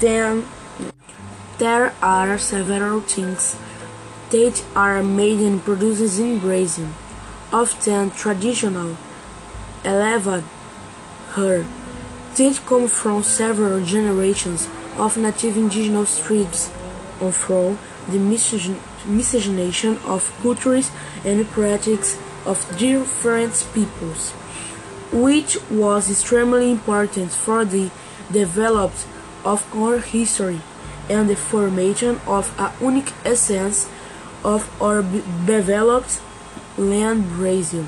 then there are several things that are made and produced in Brazil, often traditional, elevated her that come from several generations of native indigenous tribes or from the miscegenation of cultures and practices of different peoples, which was extremely important for the development of our history and the formation of a unique essence of our developed land Brazil.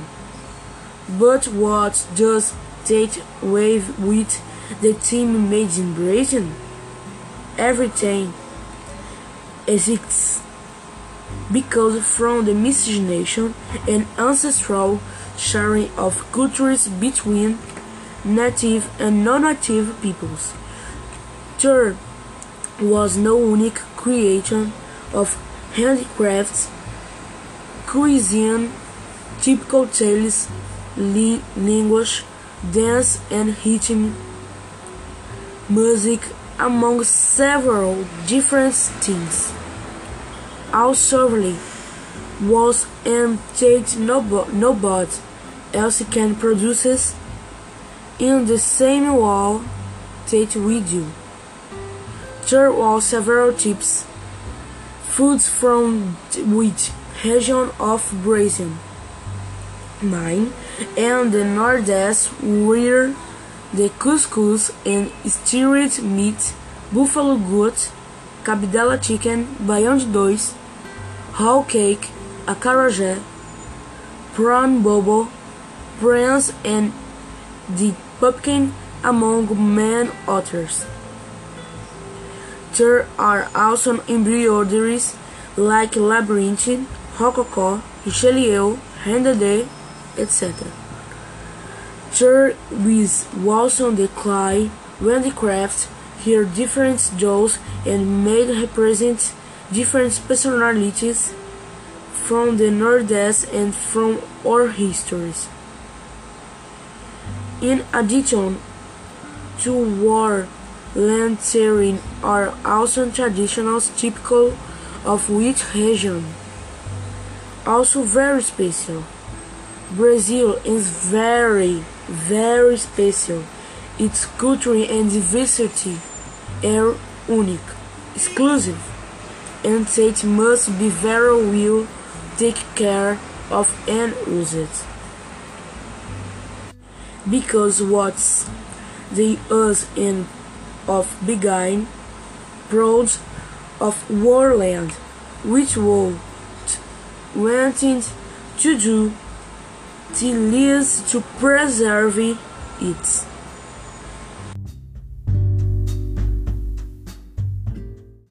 But what does that wave with the team made in Brazil? Everything exists because from the miscegenation and ancestral sharing of cultures between native and non-native peoples. There was no unique creation of handicrafts, cuisine, typical tales, language, dance and rhythm, music, among several different things. Also was and that nobody else can produce in the same way that we do. There were several types foods from which region of Brazil. Mine and the Nordeste were the couscous and steamed meat, buffalo goat, cabidela chicken, de dois, whole cake, acarajé, prawn bobo, prawns and the pumpkin among many others. There are also embroideries like labyrinth, rococo, richelieu, rendezvous, etc. There is also the clay handicraft here different dolls and made represent different personalities from the Nordeste and from our histories. In addition to war, lanterns are also traditions typical of which region. Also very special. Brazil is very, very special. Its culture and diversity are unique, exclusive, and it must be very well take care of and used. Because what's the us in of beginning proud of warland, which world wanting to do the least to preserve it.